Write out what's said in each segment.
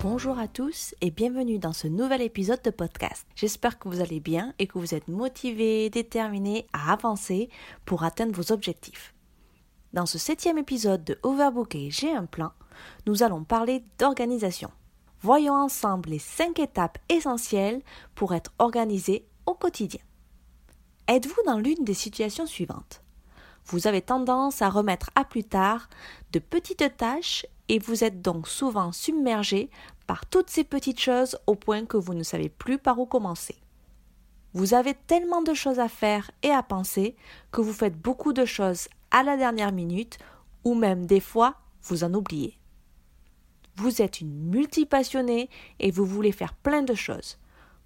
Bonjour à tous et bienvenue dans ce nouvel épisode de podcast. J'espère que vous allez bien et que vous êtes motivés, déterminés à avancer pour atteindre vos objectifs. Dans ce septième épisode de Overbooké J'ai un plan, nous allons parler d'organisation. Voyons ensemble les cinq étapes essentielles pour être organisé au quotidien. Êtes-vous dans l'une des situations suivantes? Vous avez tendance à remettre à plus tard de petites tâches et vous êtes donc souvent submergé par toutes ces petites choses au point que vous ne savez plus par où commencer. Vous avez tellement de choses à faire et à penser que vous faites beaucoup de choses à la dernière minute ou même des fois vous en oubliez. Vous êtes une multipassionnée et vous voulez faire plein de choses.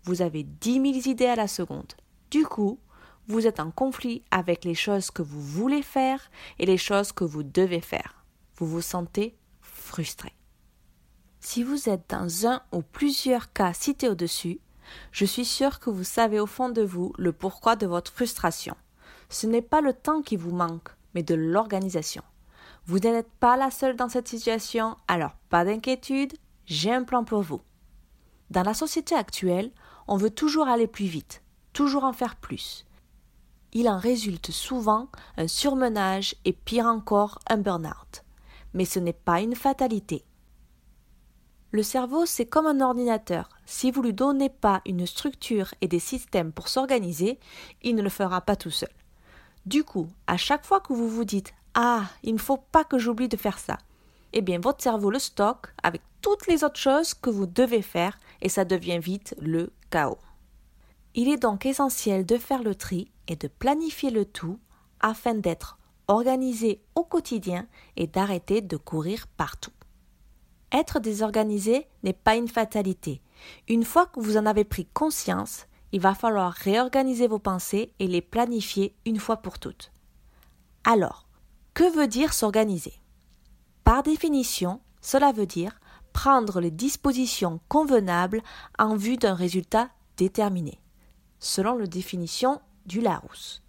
Vous avez dix mille idées à la seconde. Du coup, vous êtes en conflit avec les choses que vous voulez faire et les choses que vous devez faire. Vous vous sentez Si vous êtes dans un ou plusieurs cas cités au-dessus, je suis sûr que vous savez au fond de vous le pourquoi de votre frustration. Ce n'est pas le temps qui vous manque, mais de l'organisation. Vous n'êtes pas la seule dans cette situation, alors pas d'inquiétude, j'ai un plan pour vous. Dans la société actuelle, on veut toujours aller plus vite, toujours en faire plus. Il en résulte souvent un surmenage et pire encore un burn-out mais ce n'est pas une fatalité. Le cerveau, c'est comme un ordinateur. Si vous lui donnez pas une structure et des systèmes pour s'organiser, il ne le fera pas tout seul. Du coup, à chaque fois que vous vous dites Ah, il ne faut pas que j'oublie de faire ça, eh bien votre cerveau le stocke avec toutes les autres choses que vous devez faire et ça devient vite le chaos. Il est donc essentiel de faire le tri et de planifier le tout afin d'être organiser au quotidien et d'arrêter de courir partout. Être désorganisé n'est pas une fatalité. Une fois que vous en avez pris conscience, il va falloir réorganiser vos pensées et les planifier une fois pour toutes. Alors, que veut dire s'organiser? Par définition, cela veut dire prendre les dispositions convenables en vue d'un résultat déterminé, selon la définition du Larousse.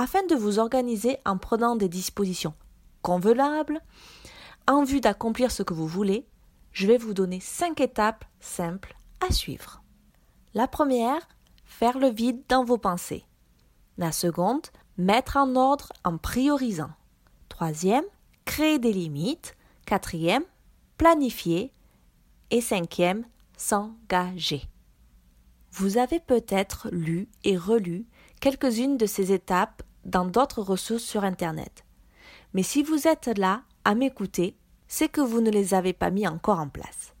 Afin de vous organiser en prenant des dispositions convenables, en vue d'accomplir ce que vous voulez, je vais vous donner cinq étapes simples à suivre. La première, faire le vide dans vos pensées. La seconde, mettre en ordre en priorisant. Troisième, créer des limites. Quatrième, planifier. Et cinquième, s'engager. Vous avez peut-être lu et relu quelques-unes de ces étapes dans d'autres ressources sur Internet. Mais si vous êtes là à m'écouter, c'est que vous ne les avez pas mis encore en place.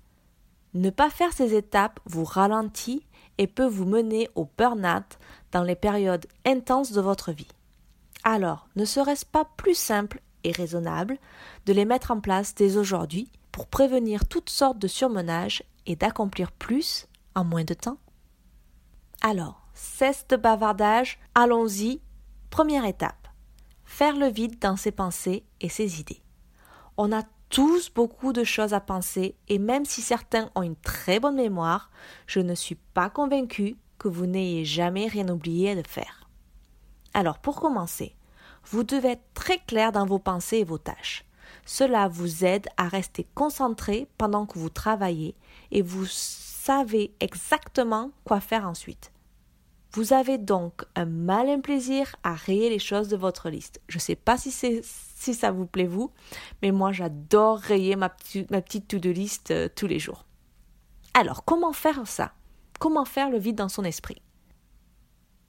Ne pas faire ces étapes vous ralentit et peut vous mener au burn-out dans les périodes intenses de votre vie. Alors, ne serait-ce pas plus simple et raisonnable de les mettre en place dès aujourd'hui pour prévenir toutes sortes de surmenage et d'accomplir plus en moins de temps? Alors, cesse de bavardage, allons-y. Première étape. Faire le vide dans ses pensées et ses idées. On a tous beaucoup de choses à penser et même si certains ont une très bonne mémoire, je ne suis pas convaincue que vous n'ayez jamais rien oublié de faire. Alors pour commencer, vous devez être très clair dans vos pensées et vos tâches. Cela vous aide à rester concentré pendant que vous travaillez et vous savez exactement quoi faire ensuite. Vous avez donc un malin plaisir à rayer les choses de votre liste. Je ne sais pas si, ça vous plaît vous, mais moi j'adore rayer ma, ma petite to-do list euh, tous les jours. Alors, comment faire ça? Comment faire le vide dans son esprit?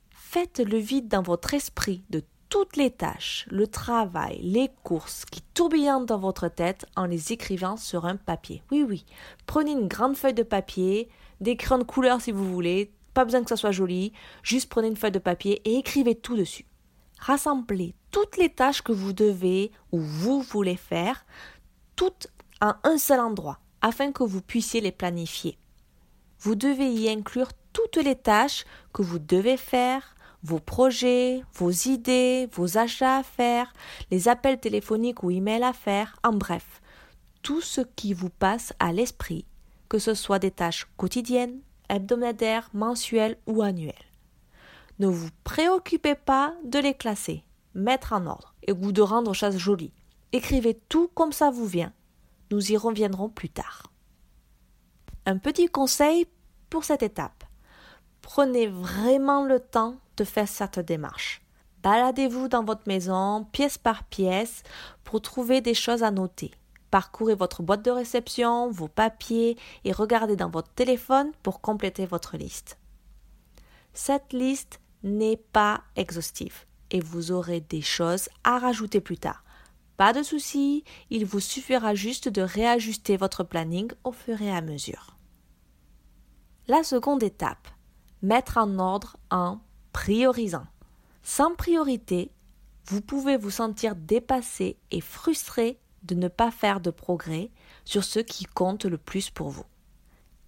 Faites le vide dans votre esprit de toutes les tâches, le travail, les courses qui tourbillonnent dans votre tête en les écrivant sur un papier. Oui, oui. Prenez une grande feuille de papier, des crayons de couleur si vous voulez, pas besoin que ça soit joli, juste prenez une feuille de papier et écrivez tout dessus. Rassemblez toutes les tâches que vous devez ou vous voulez faire, toutes à un seul endroit. afin que vous puissiez les planifier. Vous devez y inclure toutes les tâches que vous devez faire, vos projets, vos idées, vos achats à faire, les appels téléphoniques ou emails à faire, en bref, tout ce qui vous passe à l'esprit, que ce soit des tâches quotidiennes, hebdomadaires, mensuelles ou annuelles. Ne vous préoccupez pas de les classer, mettre en ordre et ou de rendre chasse jolie. Écrivez tout comme ça vous vient. Nous y reviendrons plus tard. Un petit conseil pour cette étape. Prenez vraiment le temps de faire cette démarche. Baladez-vous dans votre maison, pièce par pièce, pour trouver des choses à noter. Parcourez votre boîte de réception, vos papiers et regardez dans votre téléphone pour compléter votre liste. Cette liste n'est pas exhaustive et vous aurez des choses à rajouter plus tard. Pas de souci, il vous suffira juste de réajuster votre planning au fur et à mesure. La seconde étape, mettre en ordre en priorisant. Sans priorité, vous pouvez vous sentir dépassé et frustré de ne pas faire de progrès sur ce qui compte le plus pour vous.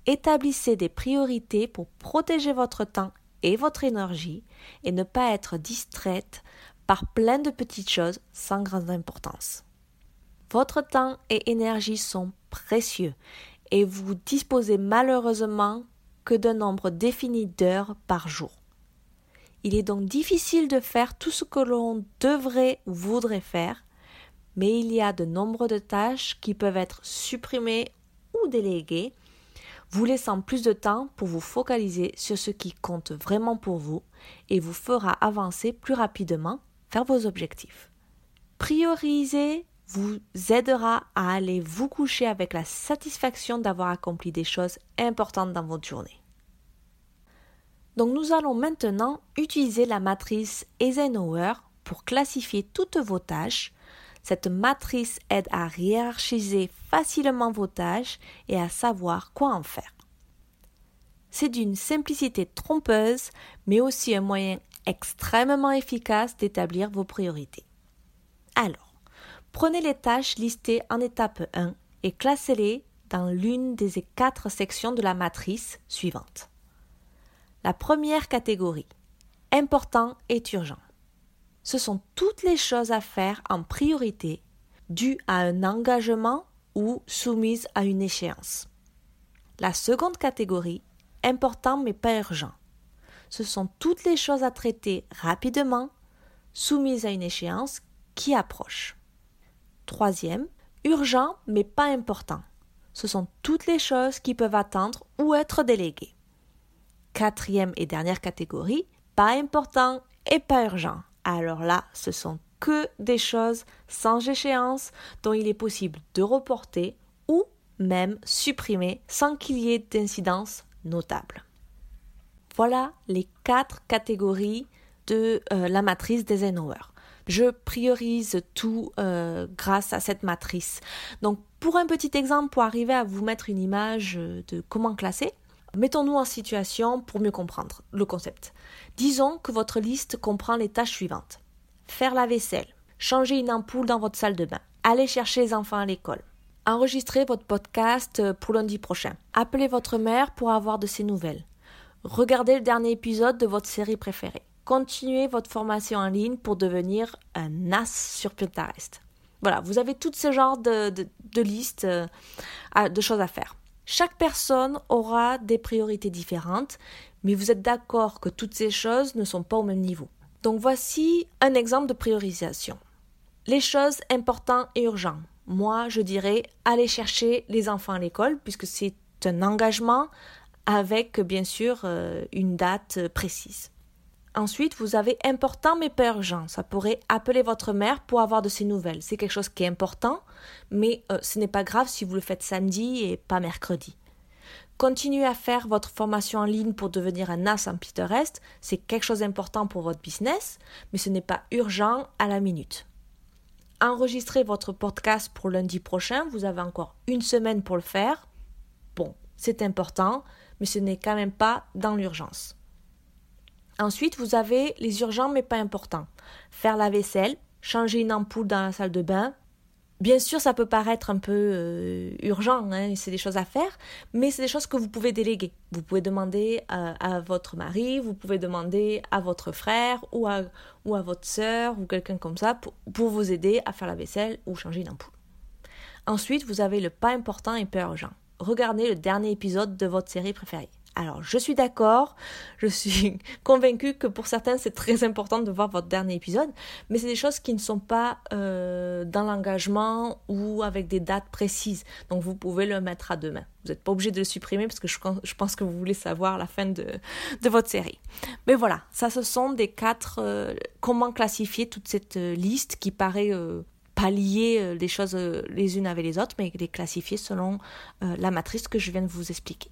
Établissez des priorités pour protéger votre temps et votre énergie et ne pas être distraite par plein de petites choses sans grande importance. Votre temps et énergie sont précieux et vous disposez malheureusement que d'un nombre défini d'heures par jour. Il est donc difficile de faire tout ce que l'on devrait ou voudrait faire, mais il y a de nombreuses tâches qui peuvent être supprimées ou déléguées, vous laissant plus de temps pour vous focaliser sur ce qui compte vraiment pour vous et vous fera avancer plus rapidement vers vos objectifs. Prioriser vous aidera à aller vous coucher avec la satisfaction d'avoir accompli des choses importantes dans votre journée. Donc nous allons maintenant utiliser la matrice Eisenhower pour classifier toutes vos tâches. Cette matrice aide à hiérarchiser facilement vos tâches et à savoir quoi en faire. C'est d'une simplicité trompeuse, mais aussi un moyen extrêmement efficace d'établir vos priorités. Alors, prenez les tâches listées en étape 1 et classez-les dans l'une des quatre sections de la matrice suivante. La première catégorie, important et urgent. Ce sont toutes les choses à faire en priorité dues à un engagement ou soumises à une échéance. La seconde catégorie, important mais pas urgent. Ce sont toutes les choses à traiter rapidement, soumises à une échéance qui approche. Troisième, urgent mais pas important. Ce sont toutes les choses qui peuvent attendre ou être déléguées. Quatrième et dernière catégorie, pas important et pas urgent. Alors là, ce sont que des choses sans échéance dont il est possible de reporter ou même supprimer sans qu'il y ait d'incidence notable. Voilà les quatre catégories de euh, la matrice d'Eisenhower. Je priorise tout euh, grâce à cette matrice. Donc pour un petit exemple, pour arriver à vous mettre une image de comment classer, Mettons-nous en situation pour mieux comprendre le concept. Disons que votre liste comprend les tâches suivantes. Faire la vaisselle, changer une ampoule dans votre salle de bain, aller chercher les enfants à l'école, enregistrer votre podcast pour lundi prochain, appeler votre mère pour avoir de ses nouvelles, regarder le dernier épisode de votre série préférée, continuer votre formation en ligne pour devenir un as sur Pinterest. Voilà, vous avez tout ce genre de, listes euh, de choses à faire. Chaque personne aura des priorités différentes, mais vous êtes d'accord que toutes ces choses ne sont pas au même niveau. Donc voici un exemple de priorisation. Les choses importantes et urgentes. Moi, je dirais aller chercher les enfants à l'école, puisque c'est un engagement avec bien sûr euh, une date précise. Ensuite, vous avez important mais pas urgent. Ça pourrait appeler votre mère pour avoir de ses nouvelles. C'est quelque chose qui est important, mais euh, ce n'est pas grave si vous le faites samedi et pas mercredi. Continuez à faire votre formation en ligne pour devenir un as en Pinterest. C'est quelque chose d'important pour votre business, mais ce n'est pas urgent à la minute. Enregistrez votre podcast pour lundi prochain. Vous avez encore une semaine pour le faire. Bon, c'est important, mais ce n'est quand même pas dans l'urgence. Ensuite, vous avez les urgents mais pas importants. Faire la vaisselle, changer une ampoule dans la salle de bain, Bien sûr, ça peut paraître un peu euh, urgent, hein, c'est des choses à faire, mais c'est des choses que vous pouvez déléguer. Vous pouvez demander à, votre mari, vous pouvez demander à votre frère ou à, votre sœur ou quelqu'un comme ça pour, pour vous aider à faire la vaisselle ou changer une ampoule. Ensuite, vous avez le pas important et peu urgent. Regardez le dernier épisode de votre série préférée. Alors, je suis d'accord, je suis convaincue que pour certains, c'est très important de voir votre dernier épisode, mais c'est des choses qui ne sont pas euh, dans l'engagement ou avec des dates précises. Donc, vous pouvez le mettre à demain. Vous n'êtes pas obligé de le supprimer parce que je, pense que vous voulez savoir la fin de, votre série. Mais voilà, ça, ce sont des quatre... Euh, comment classifier toute cette euh, liste qui paraît pas lier les choses les unes avec les autres, mais les classifier selon la matrice que je viens de vous expliquer.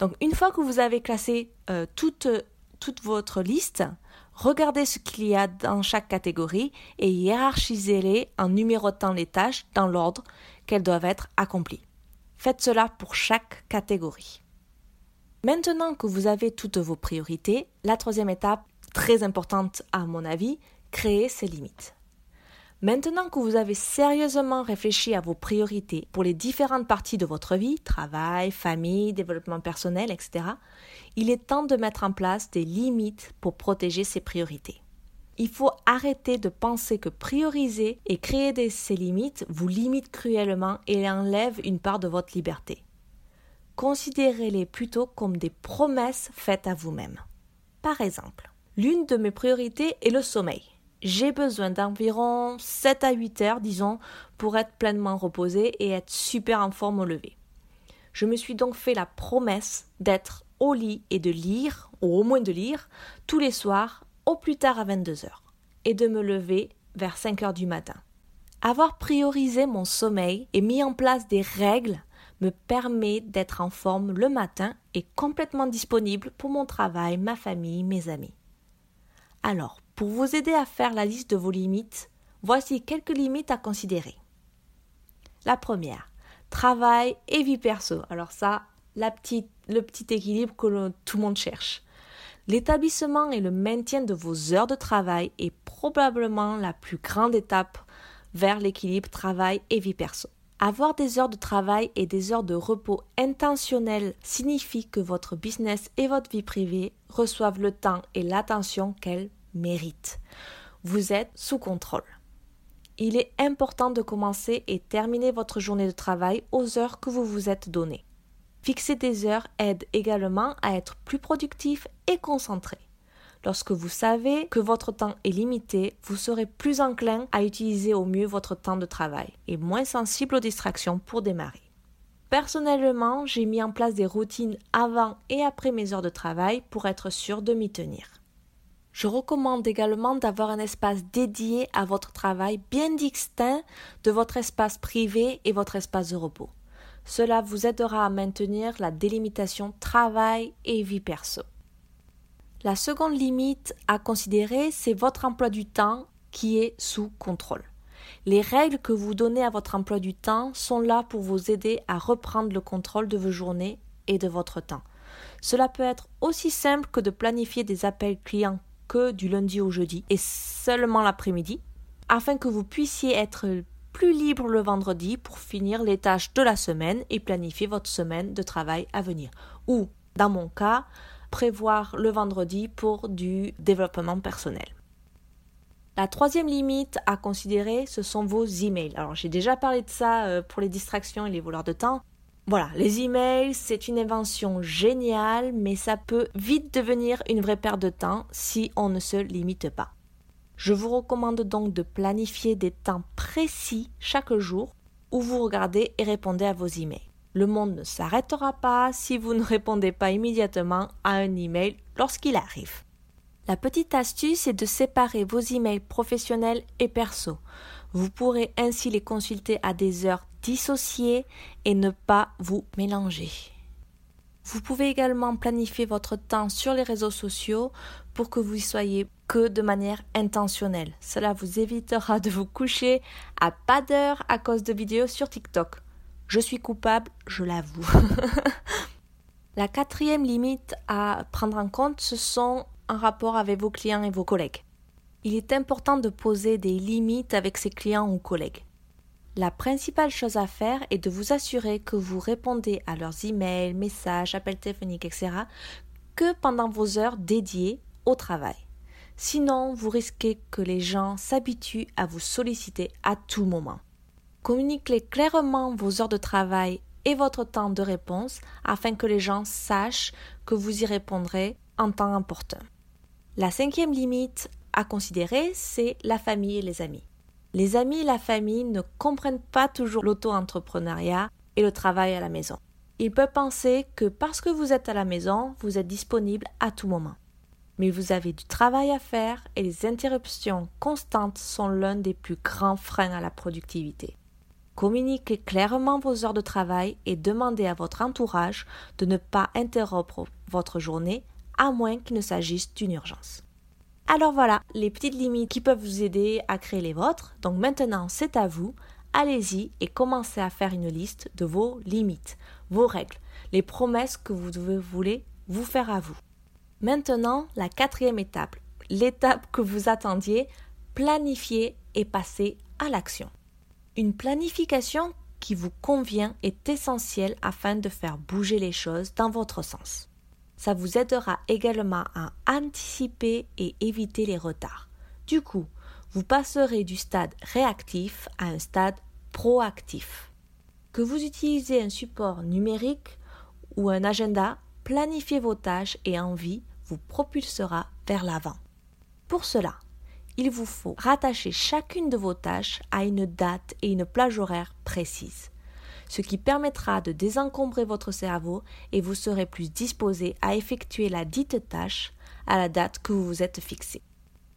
Donc une fois que vous avez classé euh, toute, votre liste, regardez ce qu'il y a dans chaque catégorie et hiérarchisez-les en numérotant les tâches dans l'ordre qu'elles doivent être accomplies. Faites cela pour chaque catégorie. Maintenant que vous avez toutes vos priorités, la troisième étape, très importante à mon avis, créer ses limites. Maintenant que vous avez sérieusement réfléchi à vos priorités pour les différentes parties de votre vie, travail, famille, développement personnel, etc., il est temps de mettre en place des limites pour protéger ces priorités. Il faut arrêter de penser que prioriser et créer ces limites vous limite cruellement et enlève une part de votre liberté. Considérez-les plutôt comme des promesses faites à vous-même. Par exemple, l'une de mes priorités est le sommeil j'ai besoin d'environ 7 à 8 heures, disons, pour être pleinement reposé et être super en forme au lever. Je me suis donc fait la promesse d'être au lit et de lire, ou au moins de lire, tous les soirs, au plus tard à 22 heures, et de me lever vers 5 heures du matin. Avoir priorisé mon sommeil et mis en place des règles me permet d'être en forme le matin et complètement disponible pour mon travail, ma famille, mes amis. Alors, pour vous aider à faire la liste de vos limites, voici quelques limites à considérer. La première, travail et vie perso. Alors ça, le petit équilibre que tout le monde cherche. L'établissement et le maintien de vos heures de travail est probablement la plus grande étape vers l'équilibre travail et vie perso. Avoir des heures de travail et des heures de repos intentionnelles signifie que votre business et votre vie privée reçoivent le temps et l'attention qu'elles mérite. Vous êtes sous contrôle. Il est important de commencer et terminer votre journée de travail aux heures que vous vous êtes données. Fixer des heures aide également à être plus productif et concentré. Lorsque vous savez que votre temps est limité, vous serez plus enclin à utiliser au mieux votre temps de travail et moins sensible aux distractions pour démarrer. Personnellement, j'ai mis en place des routines avant et après mes heures de travail pour être sûr de m'y tenir. Je recommande également d'avoir un espace dédié à votre travail bien distinct de votre espace privé et votre espace de repos. Cela vous aidera à maintenir la délimitation travail et vie perso. La seconde limite à considérer, c'est votre emploi du temps qui est sous contrôle. Les règles que vous donnez à votre emploi du temps sont là pour vous aider à reprendre le contrôle de vos journées et de votre temps. Cela peut être aussi simple que de planifier des appels clients du lundi au jeudi et seulement l'après-midi, afin que vous puissiez être plus libre le vendredi pour finir les tâches de la semaine et planifier votre semaine de travail à venir. Ou, dans mon cas, prévoir le vendredi pour du développement personnel. La troisième limite à considérer, ce sont vos emails. Alors j'ai déjà parlé de ça euh, pour les distractions et les voleurs de temps. Voilà, les emails, c'est une invention géniale, mais ça peut vite devenir une vraie perte de temps si on ne se limite pas. Je vous recommande donc de planifier des temps précis chaque jour où vous regardez et répondez à vos emails. Le monde ne s'arrêtera pas si vous ne répondez pas immédiatement à un email lorsqu'il arrive. La petite astuce est de séparer vos emails professionnels et perso. Vous pourrez ainsi les consulter à des heures dissociées et ne pas vous mélanger. Vous pouvez également planifier votre temps sur les réseaux sociaux pour que vous y soyez que de manière intentionnelle. Cela vous évitera de vous coucher à pas d'heure à cause de vidéos sur TikTok. Je suis coupable, je l'avoue. La quatrième limite à prendre en compte, ce sont en rapport avec vos clients et vos collègues. Il est important de poser des limites avec ses clients ou collègues. La principale chose à faire est de vous assurer que vous répondez à leurs emails, messages, appels téléphoniques, etc. que pendant vos heures dédiées au travail. Sinon, vous risquez que les gens s'habituent à vous solliciter à tout moment. Communiquez clairement vos heures de travail et votre temps de réponse afin que les gens sachent que vous y répondrez en temps important. La cinquième limite à considérer, c'est la famille et les amis. Les amis et la famille ne comprennent pas toujours l'auto-entrepreneuriat et le travail à la maison. Ils peuvent penser que parce que vous êtes à la maison, vous êtes disponible à tout moment. Mais vous avez du travail à faire et les interruptions constantes sont l'un des plus grands freins à la productivité. Communiquez clairement vos heures de travail et demandez à votre entourage de ne pas interrompre votre journée à moins qu'il ne s'agisse d'une urgence. Alors voilà, les petites limites qui peuvent vous aider à créer les vôtres. Donc maintenant, c'est à vous. Allez-y et commencez à faire une liste de vos limites, vos règles, les promesses que vous voulez vous faire à vous. Maintenant, la quatrième étape, l'étape que vous attendiez, planifier et passer à l'action. Une planification qui vous convient est essentielle afin de faire bouger les choses dans votre sens. Ça vous aidera également à anticiper et éviter les retards. Du coup, vous passerez du stade réactif à un stade proactif. Que vous utilisez un support numérique ou un agenda, planifiez vos tâches et envies vous propulsera vers l'avant. Pour cela, il vous faut rattacher chacune de vos tâches à une date et une plage horaire précise ce qui permettra de désencombrer votre cerveau et vous serez plus disposé à effectuer la dite tâche à la date que vous vous êtes fixé.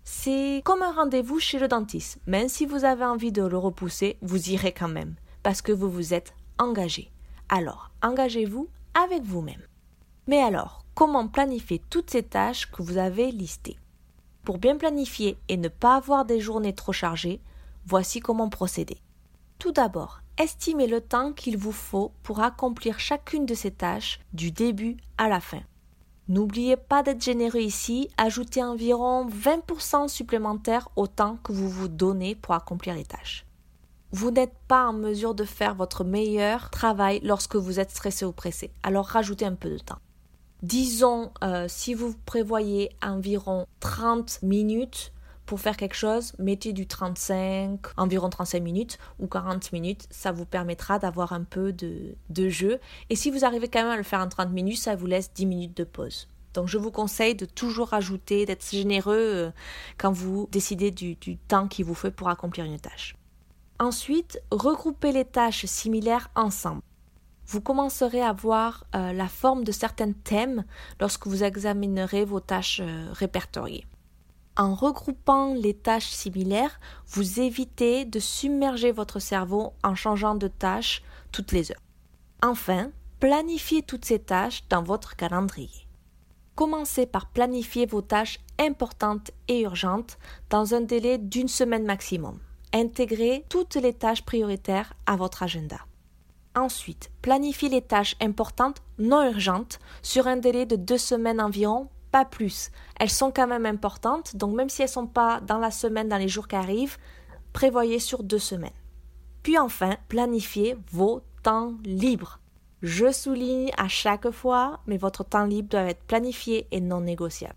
C'est comme un rendez-vous chez le dentiste. Même si vous avez envie de le repousser, vous irez quand même, parce que vous vous êtes engagé. Alors, engagez-vous avec vous-même. Mais alors, comment planifier toutes ces tâches que vous avez listées? Pour bien planifier et ne pas avoir des journées trop chargées, voici comment procéder. Tout d'abord, estimez le temps qu'il vous faut pour accomplir chacune de ces tâches du début à la fin. N'oubliez pas d'être généreux ici, ajoutez environ 20% supplémentaire au temps que vous vous donnez pour accomplir les tâches. Vous n'êtes pas en mesure de faire votre meilleur travail lorsque vous êtes stressé ou pressé, alors rajoutez un peu de temps. Disons, euh, si vous prévoyez environ 30 minutes pour faire quelque chose, mettez du 35, environ 35 minutes ou 40 minutes. Ça vous permettra d'avoir un peu de, de, jeu. Et si vous arrivez quand même à le faire en 30 minutes, ça vous laisse 10 minutes de pause. Donc je vous conseille de toujours ajouter, d'être généreux euh, quand vous décidez du, du temps qu'il vous faut pour accomplir une tâche. Ensuite, regroupez les tâches similaires ensemble. Vous commencerez à voir euh, la forme de certains thèmes lorsque vous examinerez vos tâches euh, répertoriées. En regroupant les tâches similaires, vous évitez de submerger votre cerveau en changeant de tâche toutes les heures. Enfin, planifiez toutes ces tâches dans votre calendrier. Commencez par planifier vos tâches importantes et urgentes dans un délai d'une semaine maximum. Intégrez toutes les tâches prioritaires à votre agenda. Ensuite, planifiez les tâches importantes non urgentes sur un délai de deux semaines environ plus. Elles sont quand même importantes, donc même si elles ne sont pas dans la semaine, dans les jours qui arrivent, prévoyez sur deux semaines. Puis enfin, planifiez vos temps libres. Je souligne à chaque fois, mais votre temps libre doit être planifié et non négociable.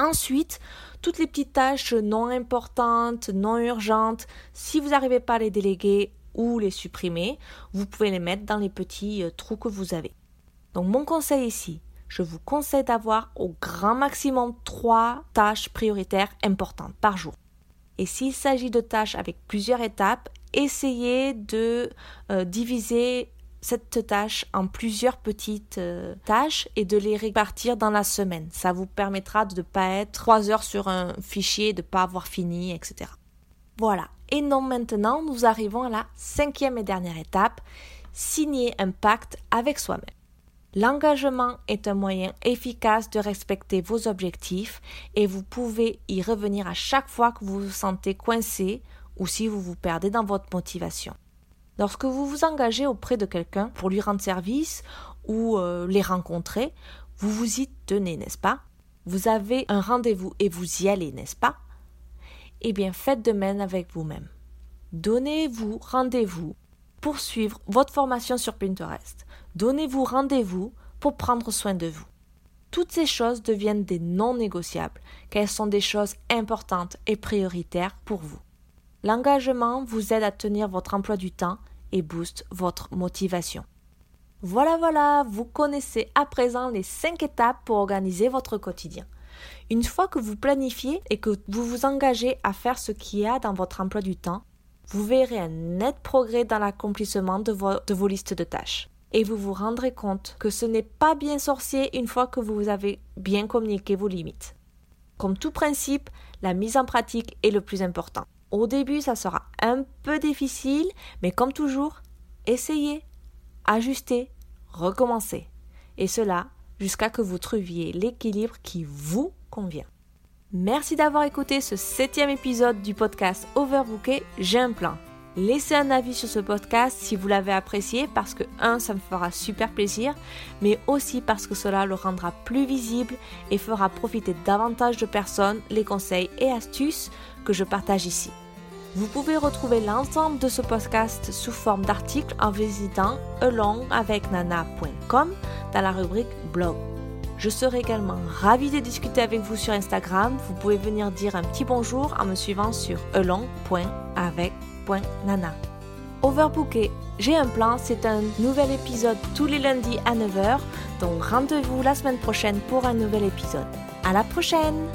Ensuite, toutes les petites tâches non importantes, non urgentes, si vous n'arrivez pas à les déléguer ou les supprimer, vous pouvez les mettre dans les petits euh, trous que vous avez. Donc mon conseil ici, je vous conseille d'avoir au grand maximum trois tâches prioritaires importantes par jour. Et s'il s'agit de tâches avec plusieurs étapes, essayez de euh, diviser cette tâche en plusieurs petites euh, tâches et de les répartir dans la semaine. Ça vous permettra de ne pas être trois heures sur un fichier, de ne pas avoir fini, etc. Voilà. Et non, maintenant, nous arrivons à la cinquième et dernière étape, signer un pacte avec soi-même. L'engagement est un moyen efficace de respecter vos objectifs et vous pouvez y revenir à chaque fois que vous vous sentez coincé ou si vous vous perdez dans votre motivation. Lorsque vous vous engagez auprès de quelqu'un pour lui rendre service ou euh, les rencontrer, vous vous y tenez, n'est-ce pas? Vous avez un rendez-vous et vous y allez, n'est-ce pas? Eh bien, faites de même avec vous-même. Donnez-vous rendez-vous poursuivre votre formation sur Pinterest. Donnez-vous rendez-vous pour prendre soin de vous. Toutes ces choses deviennent des non négociables, car elles sont des choses importantes et prioritaires pour vous. L'engagement vous aide à tenir votre emploi du temps et booste votre motivation. Voilà, voilà, vous connaissez à présent les 5 étapes pour organiser votre quotidien. Une fois que vous planifiez et que vous vous engagez à faire ce qu'il y a dans votre emploi du temps, vous verrez un net progrès dans l'accomplissement de, vos, listes de tâches. Et vous vous rendrez compte que ce n'est pas bien sorcier une fois que vous avez bien communiqué vos limites. Comme tout principe, la mise en pratique est le plus important. Au début, ça sera un peu difficile, mais comme toujours, essayez, ajustez, recommencez. Et cela jusqu'à que vous trouviez l'équilibre qui vous convient. Merci d'avoir écouté ce septième épisode du podcast Overbooké, j'ai un plan. Laissez un avis sur ce podcast si vous l'avez apprécié parce que, un, ça me fera super plaisir, mais aussi parce que cela le rendra plus visible et fera profiter davantage de personnes les conseils et astuces que je partage ici. Vous pouvez retrouver l'ensemble de ce podcast sous forme d'articles en visitant alongavecnana.com dans la rubrique blog. Je serai également ravie de discuter avec vous sur Instagram. Vous pouvez venir dire un petit bonjour en me suivant sur elong.avec.nana. Overbooké, j'ai un plan, c'est un nouvel épisode tous les lundis à 9h, donc rendez-vous la semaine prochaine pour un nouvel épisode. À la prochaine!